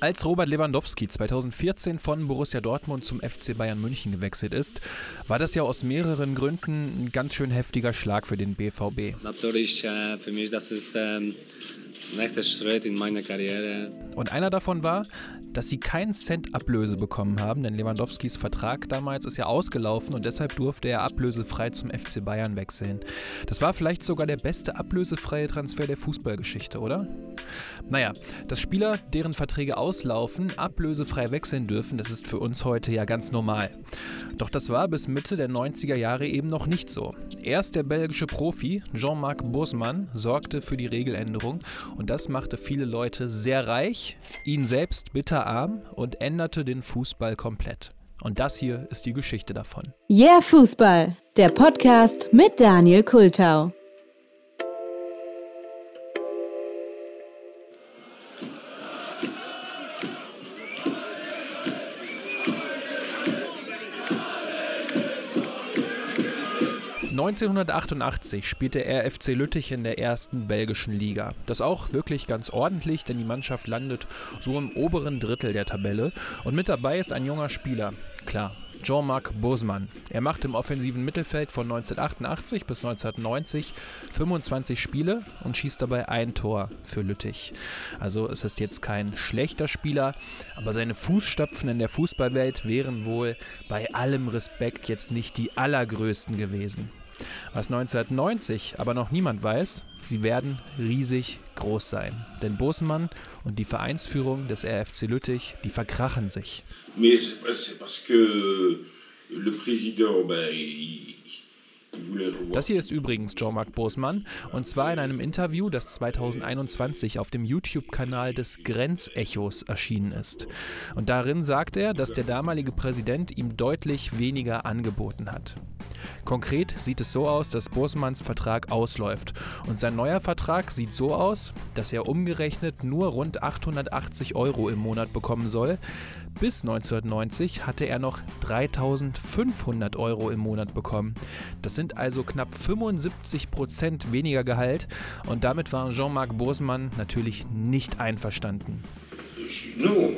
Als Robert Lewandowski 2014 von Borussia Dortmund zum FC Bayern München gewechselt ist, war das ja aus mehreren Gründen ein ganz schön heftiger Schlag für den BVB. Natürlich äh, für mich, das ist ähm, nächster Schritt in meiner Karriere. Und einer davon war, dass sie keinen Cent Ablöse bekommen haben, denn Lewandowskis Vertrag damals ist ja ausgelaufen und deshalb durfte er ablösefrei zum FC Bayern wechseln. Das war vielleicht sogar der beste ablösefreie Transfer der Fußballgeschichte, oder? Naja, dass Spieler, deren Verträge auslaufen, ablösefrei wechseln dürfen, das ist für uns heute ja ganz normal. Doch das war bis Mitte der 90er Jahre eben noch nicht so. Erst der belgische Profi Jean-Marc Bosman sorgte für die Regeländerung und das machte viele Leute sehr reich, ihn selbst bitter arm und änderte den Fußball komplett. Und das hier ist die Geschichte davon. Yeah Fußball, der Podcast mit Daniel Kultau. 1988 spielte er FC Lüttich in der ersten belgischen Liga. Das auch wirklich ganz ordentlich, denn die Mannschaft landet so im oberen Drittel der Tabelle. Und mit dabei ist ein junger Spieler. Klar, Jean-Marc Bosman. Er macht im offensiven Mittelfeld von 1988 bis 1990 25 Spiele und schießt dabei ein Tor für Lüttich. Also es ist jetzt kein schlechter Spieler, aber seine Fußstapfen in der Fußballwelt wären wohl bei allem Respekt jetzt nicht die allergrößten gewesen. Was 1990 aber noch niemand weiß, sie werden riesig groß sein. Denn Bosemann und die Vereinsführung des RFC Lüttich, die verkrachen sich. Mais c'est parce que le président, ben, das hier ist übrigens Jean-Marc Bosmann und zwar in einem Interview, das 2021 auf dem YouTube-Kanal des Grenzechos erschienen ist. Und darin sagt er, dass der damalige Präsident ihm deutlich weniger angeboten hat. Konkret sieht es so aus, dass Bosmanns Vertrag ausläuft und sein neuer Vertrag sieht so aus, dass er umgerechnet nur rund 880 Euro im Monat bekommen soll. Bis 1990 hatte er noch 3500 Euro im Monat bekommen. Das sind also knapp 75 Prozent weniger Gehalt und damit war Jean-Marc Bosman natürlich nicht einverstanden. Euh, ne.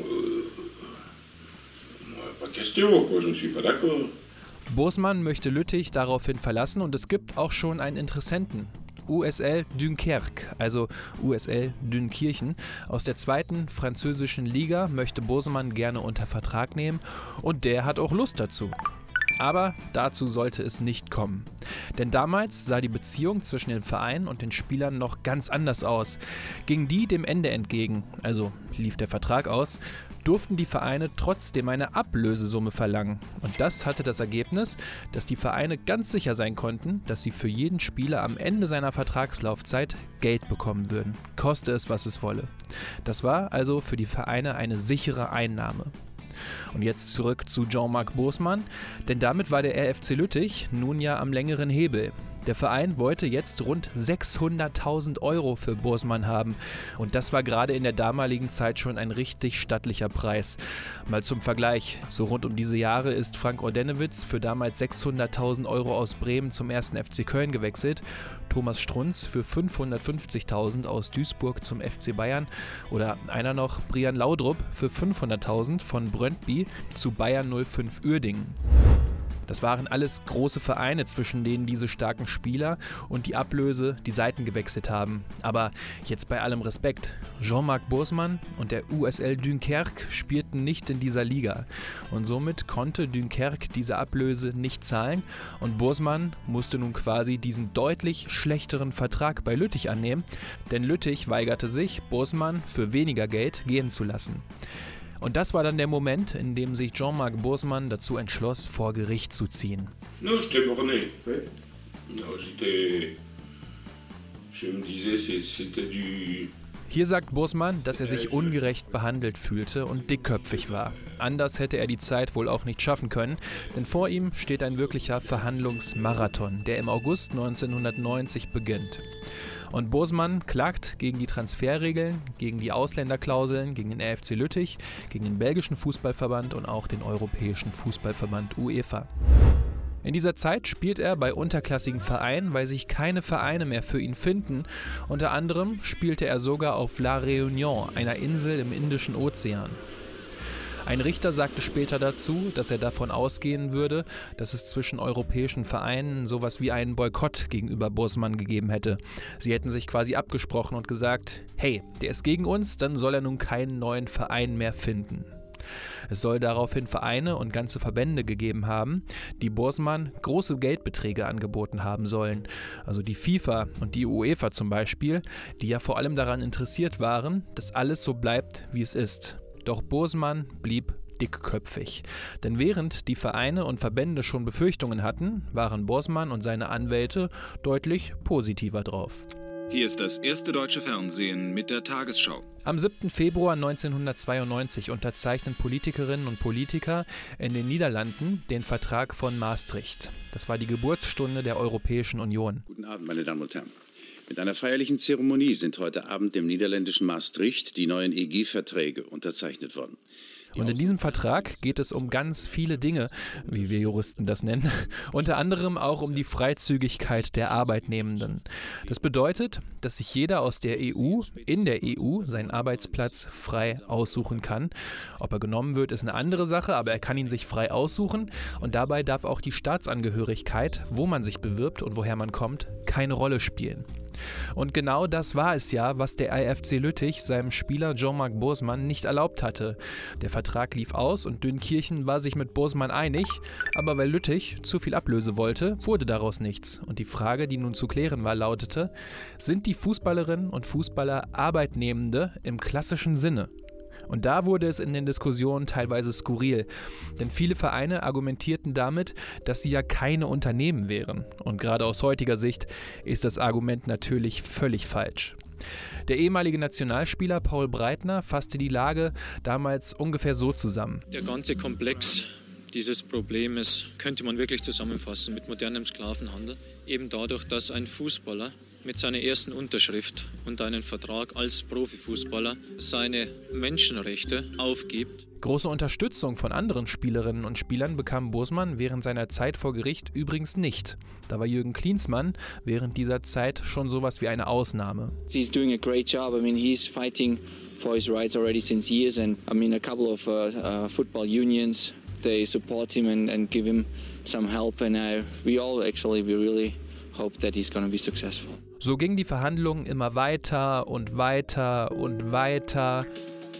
Bosman möchte Lüttich daraufhin verlassen und es gibt auch schon einen Interessenten. USL Dunkerque, also USL Dünkirchen, aus der zweiten französischen Liga möchte Bosman gerne unter Vertrag nehmen und der hat auch Lust dazu. Aber dazu sollte es nicht kommen. Denn damals sah die Beziehung zwischen den Vereinen und den Spielern noch ganz anders aus. Ging die dem Ende entgegen, also lief der Vertrag aus, durften die Vereine trotzdem eine Ablösesumme verlangen. Und das hatte das Ergebnis, dass die Vereine ganz sicher sein konnten, dass sie für jeden Spieler am Ende seiner Vertragslaufzeit Geld bekommen würden, koste es, was es wolle. Das war also für die Vereine eine sichere Einnahme. Und jetzt zurück zu Jean-Marc Bosmann, denn damit war der RFC Lüttich nun ja am längeren Hebel. Der Verein wollte jetzt rund 600.000 Euro für Bosmann haben. Und das war gerade in der damaligen Zeit schon ein richtig stattlicher Preis. Mal zum Vergleich. So rund um diese Jahre ist Frank Ordenewitz für damals 600.000 Euro aus Bremen zum ersten FC Köln gewechselt. Thomas Strunz für 550.000 aus Duisburg zum FC Bayern. Oder einer noch, Brian Laudrup für 500.000 von Brøndby zu Bayern 05 Uerdingen. Das waren alles große Vereine, zwischen denen diese starken Spieler und die Ablöse die Seiten gewechselt haben. Aber jetzt bei allem Respekt, Jean-Marc Bosman und der USL Dunkerque spielten nicht in dieser Liga. Und somit konnte Dunkerque diese Ablöse nicht zahlen und Bosman musste nun quasi diesen deutlich schlechteren Vertrag bei Lüttich annehmen, denn Lüttich weigerte sich, Bosman für weniger Geld gehen zu lassen. Und das war dann der Moment, in dem sich Jean-Marc Bosman dazu entschloss, vor Gericht zu ziehen. Non, j'étais borné. Non, j'étais. Je me disais, c'était du. Hier sagt Bosman, dass er sich ungerecht behandelt fühlte und dickköpfig war. Anders hätte er die Zeit wohl auch nicht schaffen können, denn vor ihm steht ein wirklicher Verhandlungsmarathon, der im August 1990 beginnt. Und Bosmann klagt gegen die Transferregeln, gegen die Ausländerklauseln, gegen den RFC Lüttich, gegen den belgischen Fußballverband und auch den Europäischen Fußballverband UEFA. In dieser Zeit spielt er bei unterklassigen Vereinen, weil sich keine Vereine mehr für ihn finden. Unter anderem spielte er sogar auf La Réunion, einer Insel im Indischen Ozean. Ein Richter sagte später dazu, dass er davon ausgehen würde, dass es zwischen europäischen Vereinen sowas wie einen Boykott gegenüber Bosman gegeben hätte. Sie hätten sich quasi abgesprochen und gesagt, hey, der ist gegen uns, dann soll er nun keinen neuen Verein mehr finden. Es soll daraufhin Vereine und ganze Verbände gegeben haben, die Bosman große Geldbeträge angeboten haben sollen. Also die FIFA und die UEFA zum Beispiel, die ja vor allem daran interessiert waren, dass alles so bleibt, wie es ist. Doch Bosman blieb dickköpfig. Denn während die Vereine und Verbände schon Befürchtungen hatten, waren Bosman und seine Anwälte deutlich positiver drauf. Hier ist das erste deutsche Fernsehen mit der Tagesschau. Am 7. Februar 1992 unterzeichnen Politikerinnen und Politiker in den Niederlanden den Vertrag von Maastricht. Das war die Geburtsstunde der Europäischen Union. Guten Abend, meine Damen und Herren. Mit einer feierlichen Zeremonie sind heute Abend im niederländischen Maastricht die neuen EG-Verträge unterzeichnet worden. Und in diesem Vertrag geht es um ganz viele Dinge, wie wir Juristen das nennen, unter anderem auch um die Freizügigkeit der Arbeitnehmenden. Das bedeutet, dass sich jeder aus der EU in der EU seinen Arbeitsplatz frei aussuchen kann. Ob er genommen wird, ist eine andere Sache, aber er kann ihn sich frei aussuchen und dabei darf auch die Staatsangehörigkeit, wo man sich bewirbt und woher man kommt, keine Rolle spielen. Und genau das war es ja, was der IFC Lüttich seinem Spieler Jean-Marc Bosman nicht erlaubt hatte. Der Vertrag lief aus und Dünnkirchen war sich mit Bosman einig, aber weil Lüttich zu viel Ablöse wollte, wurde daraus nichts. Und die Frage, die nun zu klären war, lautete, sind die Fußballerinnen und Fußballer Arbeitnehmende im klassischen Sinne? Und da wurde es in den Diskussionen teilweise skurril, denn viele Vereine argumentierten damit, dass sie ja keine Unternehmen wären. Und gerade aus heutiger Sicht ist das Argument natürlich völlig falsch. Der ehemalige Nationalspieler Paul Breitner fasste die Lage damals ungefähr so zusammen. Der ganze Komplex dieses Problems könnte man wirklich zusammenfassen mit modernem Sklavenhandel. Eben dadurch, dass ein Fußballer mit seiner ersten Unterschrift und einen Vertrag als Profifußballer seine Menschenrechte aufgibt. Große Unterstützung von anderen Spielerinnen und Spielern bekam Bosman während seiner Zeit vor Gericht übrigens nicht. Da war Jürgen Klinsmann während dieser Zeit schon sowas wie eine Ausnahme. He's doing a great job. I mean, he's fighting for his rights already since years and I mean a couple of uh, uh, football unions they support him and, and give him some help and uh, we all actually we really hope that he's going to be successful. So gingen die Verhandlungen immer weiter und weiter und weiter.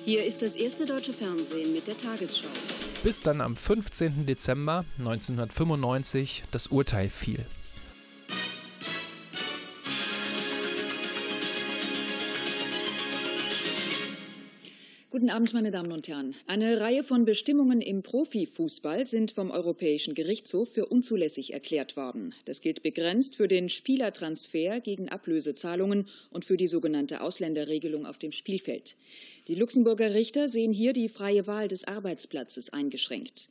Hier ist das erste deutsche Fernsehen mit der Tagesschau. Bis dann am 15. Dezember 1995 das Urteil fiel. Guten Abend, meine Damen und Herren. Eine Reihe von Bestimmungen im Profifußball sind vom Europäischen Gerichtshof für unzulässig erklärt worden. Das gilt begrenzt für den Spielertransfer gegen Ablösezahlungen und für die sogenannte Ausländerregelung auf dem Spielfeld. Die Luxemburger Richter sehen hier die freie Wahl des Arbeitsplatzes eingeschränkt.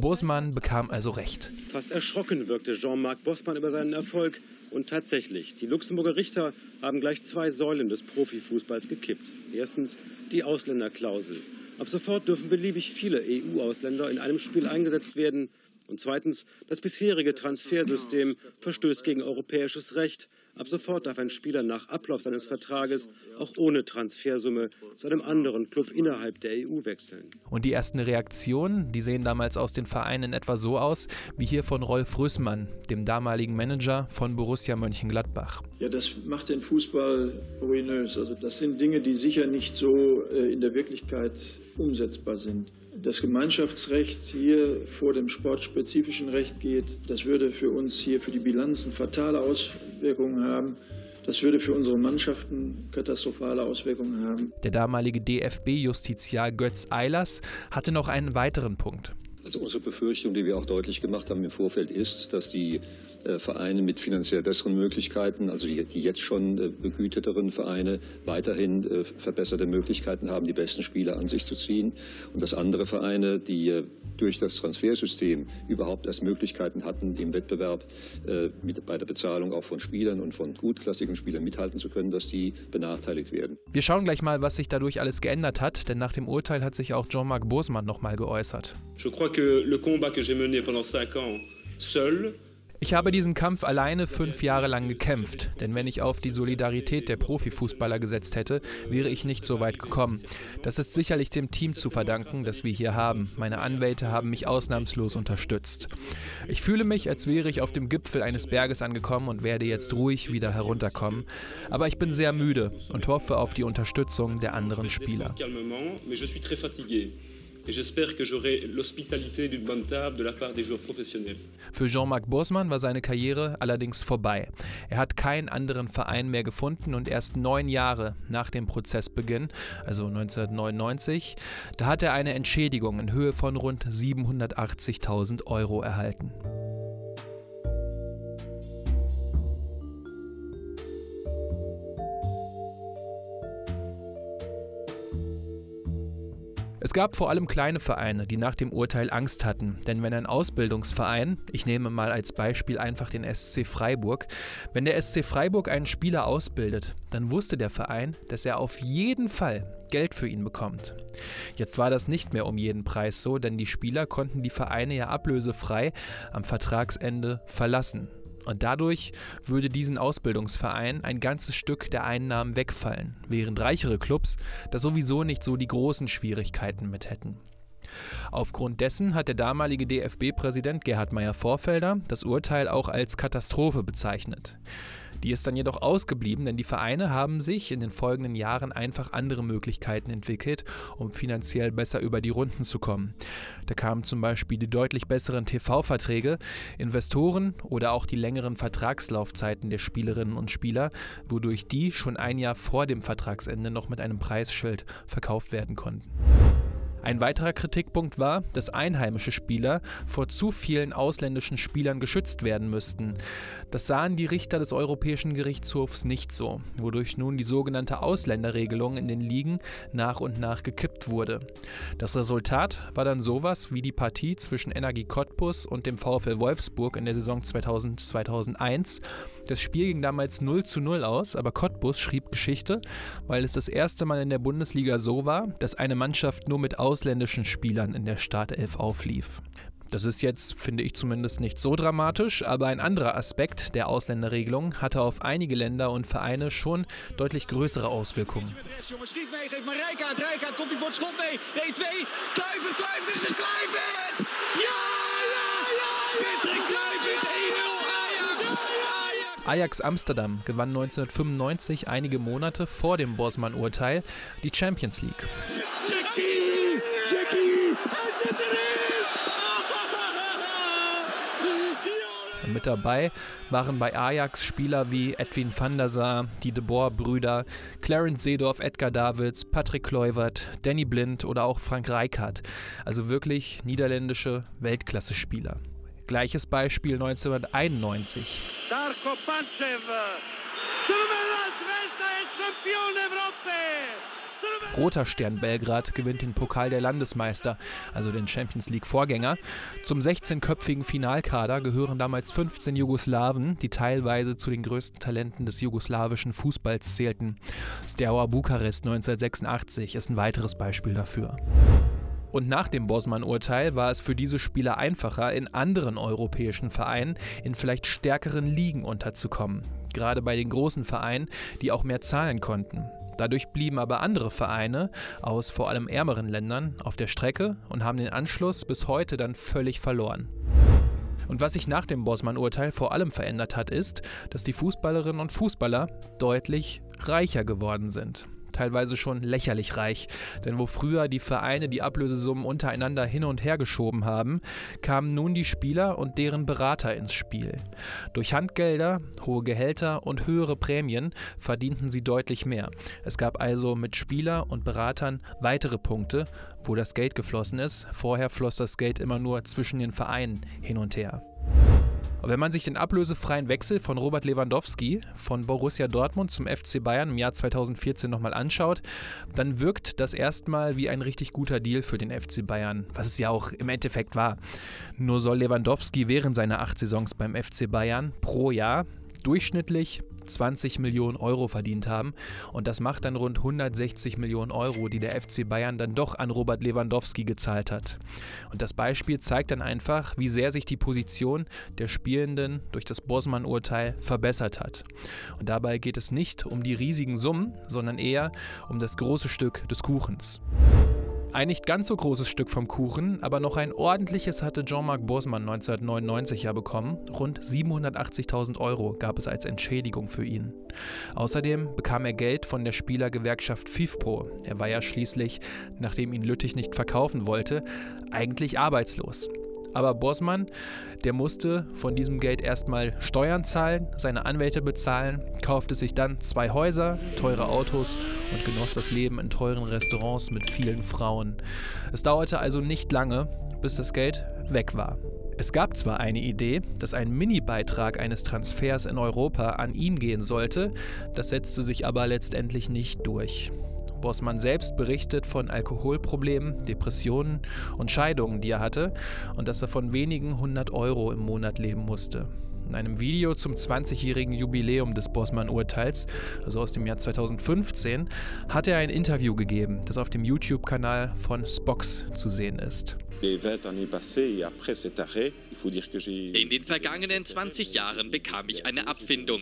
Bosman bekam also recht. Fast erschrocken wirkte Jean-Marc Bosman über seinen Erfolg. Und tatsächlich, die Luxemburger Richter haben gleich zwei Säulen des Profifußballs gekippt. Erstens die Ausländerklausel. Ab sofort dürfen beliebig viele EU-Ausländer in einem Spiel eingesetzt werden. Und zweitens, das bisherige Transfersystem verstößt gegen europäisches Recht. Ab sofort darf ein Spieler nach Ablauf seines Vertrages auch ohne Transfersumme zu einem anderen Club innerhalb der EU wechseln. Und die ersten Reaktionen, die sehen damals aus den Vereinen etwa so aus, wie hier von Rolf Rüssmann, dem damaligen Manager von Borussia Mönchengladbach. Ja, das macht den Fußball ruinös. Also das sind Dinge, die sicher nicht so äh, in der Wirklichkeit umsetzbar sind das Gemeinschaftsrecht hier vor dem sportspezifischen Recht geht, das würde für uns hier für die Bilanzen fatale Auswirkungen haben. Das würde für unsere Mannschaften katastrophale Auswirkungen haben. Der damalige DFB-Justiziar Götz Eilers hatte noch einen weiteren Punkt. Also unsere Befürchtung, die wir auch deutlich gemacht haben im Vorfeld, ist, dass die äh, Vereine mit finanziell besseren Möglichkeiten, also die, die jetzt schon äh, begüteteren Vereine, weiterhin äh, verbesserte Möglichkeiten haben, die besten Spieler an sich zu ziehen und dass andere Vereine, die durch das Transfersystem überhaupt erst Möglichkeiten hatten, im Wettbewerb mit, bei der Bezahlung auch von Spielern und von gutklassigen Spielern mithalten zu können, dass die benachteiligt werden. Wir schauen gleich mal, was sich dadurch alles geändert hat, denn nach dem Urteil hat sich auch Jean-Marc Bosman noch mal geäußert. Je crois ich habe diesen Kampf alleine fünf Jahre lang gekämpft, denn wenn ich auf die Solidarität der Profifußballer gesetzt hätte, wäre ich nicht so weit gekommen. Das ist sicherlich dem Team zu verdanken, das wir hier haben. Meine Anwälte haben mich ausnahmslos unterstützt. Ich fühle mich, als wäre ich auf dem Gipfel eines Berges angekommen und werde jetzt ruhig wieder herunterkommen. Aber ich bin sehr müde und hoffe auf die Unterstützung der anderen Spieler. Et j'espère que j'aurai l'hospitalité d'une bonne table de la part des joueurs. Für Jean-Marc Bosman war seine Karriere allerdings vorbei. Er hat keinen anderen Verein mehr gefunden und erst neun Jahre nach dem Prozessbeginn, also 1999, da hat er eine Entschädigung in Höhe von rund 780.000 Euro erhalten. Es gab vor allem kleine Vereine, die nach dem Urteil Angst hatten, denn wenn ein Ausbildungsverein, ich nehme mal als Beispiel einfach den SC Freiburg, wenn der SC Freiburg einen Spieler ausbildet, dann wusste der Verein, dass er auf jeden Fall Geld für ihn bekommt. Jetzt war das nicht mehr um jeden Preis so, denn die Spieler konnten die Vereine ja ablösefrei am Vertragsende verlassen. Und dadurch würde diesen Ausbildungsverein ein ganzes Stück der Einnahmen wegfallen, während reichere Clubs da sowieso nicht so die großen Schwierigkeiten mit hätten. Aufgrund dessen hat der damalige DFB-Präsident Gerhard Meyer-Vorfelder das Urteil auch als Katastrophe bezeichnet. Die ist dann jedoch ausgeblieben, denn die Vereine haben sich in den folgenden Jahren einfach andere Möglichkeiten entwickelt, um finanziell besser über die Runden zu kommen. Da kamen zum Beispiel die deutlich besseren TV-Verträge, Investoren oder auch die längeren Vertragslaufzeiten der Spielerinnen und Spieler, wodurch die schon ein Jahr vor dem Vertragsende noch mit einem Preisschild verkauft werden konnten. Ein weiterer Kritikpunkt war, dass einheimische Spieler vor zu vielen ausländischen Spielern geschützt werden müssten. Das sahen die Richter des Europäischen Gerichtshofs nicht so, wodurch nun die sogenannte Ausländerregelung in den Ligen nach und nach gekippt wurde. Das Resultat war dann sowas wie die Partie zwischen Energie Cottbus und dem VfL Wolfsburg in der Saison 2000-2001 das Spiel ging damals 0 zu 0 aus, aber Cottbus schrieb Geschichte, weil es das erste Mal in der Bundesliga so war, dass eine Mannschaft nur mit ausländischen Spielern in der Startelf auflief. Das ist jetzt, finde ich zumindest, nicht so dramatisch, aber ein anderer Aspekt der Ausländerregelung hatte auf einige Länder und Vereine schon deutlich größere Auswirkungen. Ajax Amsterdam gewann 1995, einige Monate vor dem Bosman-Urteil, die Champions League. Jackie, Jackie, Mit dabei waren bei Ajax Spieler wie Edwin van der Sar, die De Boer-Brüder, Clarence Seedorf, Edgar Davids, Patrick Kluivert, Danny Blind oder auch Frank Rijkaard. Also wirklich niederländische Weltklasse-Spieler. Gleiches Beispiel 1991. Darko Pancev. Roter Stern Belgrad gewinnt den Pokal der Landesmeister, also den Champions League Vorgänger. Zum 16-köpfigen Finalkader gehören damals 15 Jugoslawen, die teilweise zu den größten Talenten des jugoslawischen Fußballs zählten. Steaua Bukarest 1986 ist ein weiteres Beispiel dafür. Und nach dem Bosman-Urteil war es für diese Spieler einfacher, in anderen europäischen Vereinen in vielleicht stärkeren Ligen unterzukommen. Gerade bei den großen Vereinen, die auch mehr zahlen konnten. Dadurch blieben aber andere Vereine aus vor allem ärmeren Ländern auf der Strecke und haben den Anschluss bis heute dann völlig verloren. Und was sich nach dem Bosman-Urteil vor allem verändert hat, ist, dass die Fußballerinnen und Fußballer deutlich reicher geworden sind teilweise schon lächerlich reich. Denn wo früher die Vereine die Ablösesummen untereinander hin und her geschoben haben, kamen nun die Spieler und deren Berater ins Spiel. Durch Handgelder, hohe Gehälter und höhere Prämien verdienten sie deutlich mehr. Es gab also mit Spieler und Beratern weitere Punkte, wo das Geld geflossen ist. Vorher floss das Geld immer nur zwischen den Vereinen hin und her. Wenn man sich den ablösefreien Wechsel von Robert Lewandowski von Borussia Dortmund zum FC Bayern im Jahr 2014 nochmal anschaut, dann wirkt das erstmal wie ein richtig guter Deal für den FC Bayern, was es ja auch im Endeffekt war. Nur soll Lewandowski während seiner acht Saisons beim FC Bayern pro Jahr durchschnittlich 20 Millionen Euro verdient haben. Und das macht dann rund 160 Millionen Euro, die der FC Bayern dann doch an Robert Lewandowski gezahlt hat. Und das Beispiel zeigt dann einfach, wie sehr sich die Position der Spielenden durch das Bosman-Urteil verbessert hat. Und dabei geht es nicht um die riesigen Summen, sondern eher um das große Stück des Kuchens. Ein nicht ganz so großes Stück vom Kuchen, aber noch ein ordentliches hatte Jean-Marc Bosman 1999 ja bekommen. Rund 780.000 Euro gab es als Entschädigung für ihn. Außerdem bekam er Geld von der Spielergewerkschaft FIFPro. Er war ja schließlich, nachdem ihn Lüttich nicht verkaufen wollte, eigentlich arbeitslos. Aber Bosman, der musste von diesem Geld erstmal Steuern zahlen, seine Anwälte bezahlen, kaufte sich dann zwei Häuser, teure Autos und genoss das Leben in teuren Restaurants mit vielen Frauen. Es dauerte also nicht lange, bis das Geld weg war. Es gab zwar eine Idee, dass ein Mini-Beitrag eines Transfers in Europa an ihn gehen sollte, das setzte sich aber letztendlich nicht durch. Bossmann selbst berichtet von Alkoholproblemen, Depressionen und Scheidungen, die er hatte und dass er von wenigen hundert Euro im Monat leben musste. In einem Video zum 20-jährigen Jubiläum des Bossmann-Urteils, also aus dem Jahr 2015, hat er ein Interview gegeben, das auf dem YouTube-Kanal von Spox zu sehen ist. In den vergangenen 20 Jahren bekam ich eine Abfindung.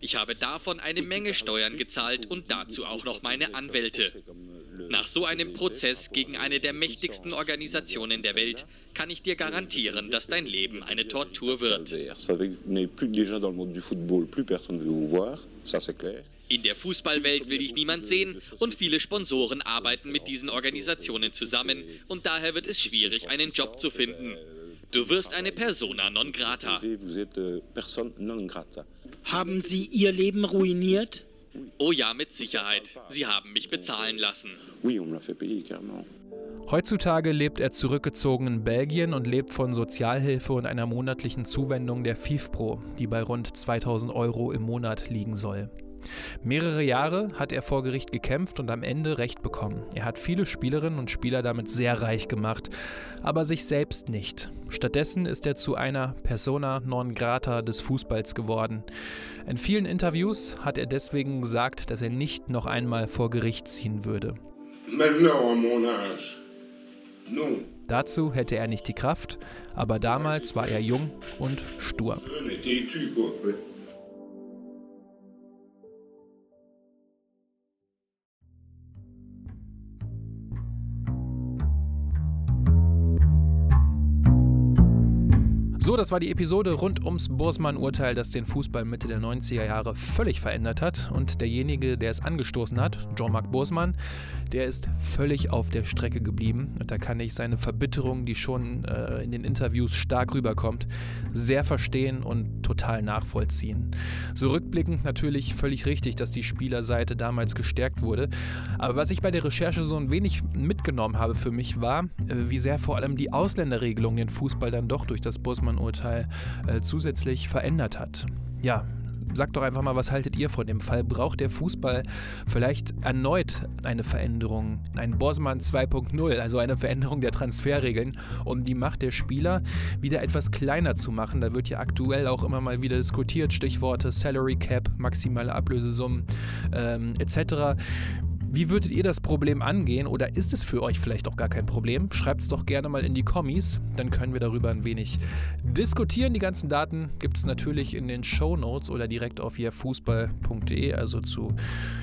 Ich habe davon eine Menge Steuern gezahlt und dazu auch noch meine Anwälte. Nach so einem Prozess gegen eine der mächtigsten Organisationen der Welt kann ich dir garantieren, dass dein Leben eine Tortur wird. In der Fußballwelt will dich niemand sehen und viele Sponsoren arbeiten mit diesen Organisationen zusammen und daher wird es schwierig, einen Job zu finden. Du wirst eine persona non grata. Haben Sie Ihr Leben ruiniert? Oh ja, mit Sicherheit. Sie haben mich bezahlen lassen. Heutzutage lebt er zurückgezogen in Belgien und lebt von Sozialhilfe und einer monatlichen Zuwendung der FIFPro, die bei rund 2000 Euro im Monat liegen soll. Mehrere Jahre hat er vor Gericht gekämpft und am Ende Recht bekommen. Er hat viele Spielerinnen und Spieler damit sehr reich gemacht, aber sich selbst nicht. Stattdessen ist er zu einer Persona non grata des Fußballs geworden. In vielen Interviews hat er deswegen gesagt, dass er nicht noch einmal vor Gericht ziehen würde. Dazu hätte er nicht die Kraft, aber damals war er jung und stur. So, das war die Episode rund ums Bursmann-Urteil, das den Fußball Mitte der 90er Jahre völlig verändert hat. Und derjenige, der es angestoßen hat, Jean-Marc Bursmann, der ist völlig auf der Strecke geblieben. Und da kann ich seine Verbitterung, die schon äh, in den Interviews stark rüberkommt, sehr verstehen und total nachvollziehen. So rückblickend natürlich völlig richtig, dass die Spielerseite damals gestärkt wurde. Aber was ich bei der Recherche so ein wenig mitgenommen habe für mich war, äh, wie sehr vor allem die Ausländerregelung den Fußball dann doch durch das Bursmann Urteil äh, zusätzlich verändert hat. Ja, sagt doch einfach mal, was haltet ihr von dem Fall? Braucht der Fußball vielleicht erneut eine Veränderung, ein Bosman 2.0, also eine Veränderung der Transferregeln, um die Macht der Spieler wieder etwas kleiner zu machen? Da wird ja aktuell auch immer mal wieder diskutiert, Stichworte Salary Cap, maximale Ablösesummen ähm, etc. Wie würdet ihr das Problem angehen oder ist es für euch vielleicht auch gar kein Problem? Schreibt es doch gerne mal in die Kommis, dann können wir darüber ein wenig diskutieren. Die ganzen Daten gibt es natürlich in den Show Notes oder direkt auf fußball.de, also zu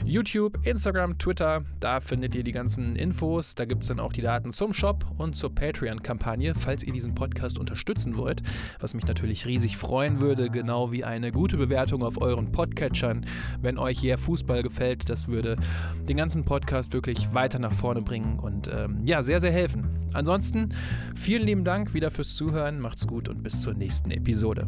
YouTube, Instagram, Twitter. Da findet ihr die ganzen Infos. Da gibt es dann auch die Daten zum Shop und zur Patreon-Kampagne, falls ihr diesen Podcast unterstützen wollt, was mich natürlich riesig freuen würde, genau wie eine gute Bewertung auf euren Podcatchern. Wenn euch hier Fußball gefällt, das würde den ganzen ganzen Podcast wirklich weiter nach vorne bringen und ähm, ja, sehr, sehr helfen. Ansonsten vielen lieben Dank wieder fürs Zuhören, macht's gut und bis zur nächsten Episode.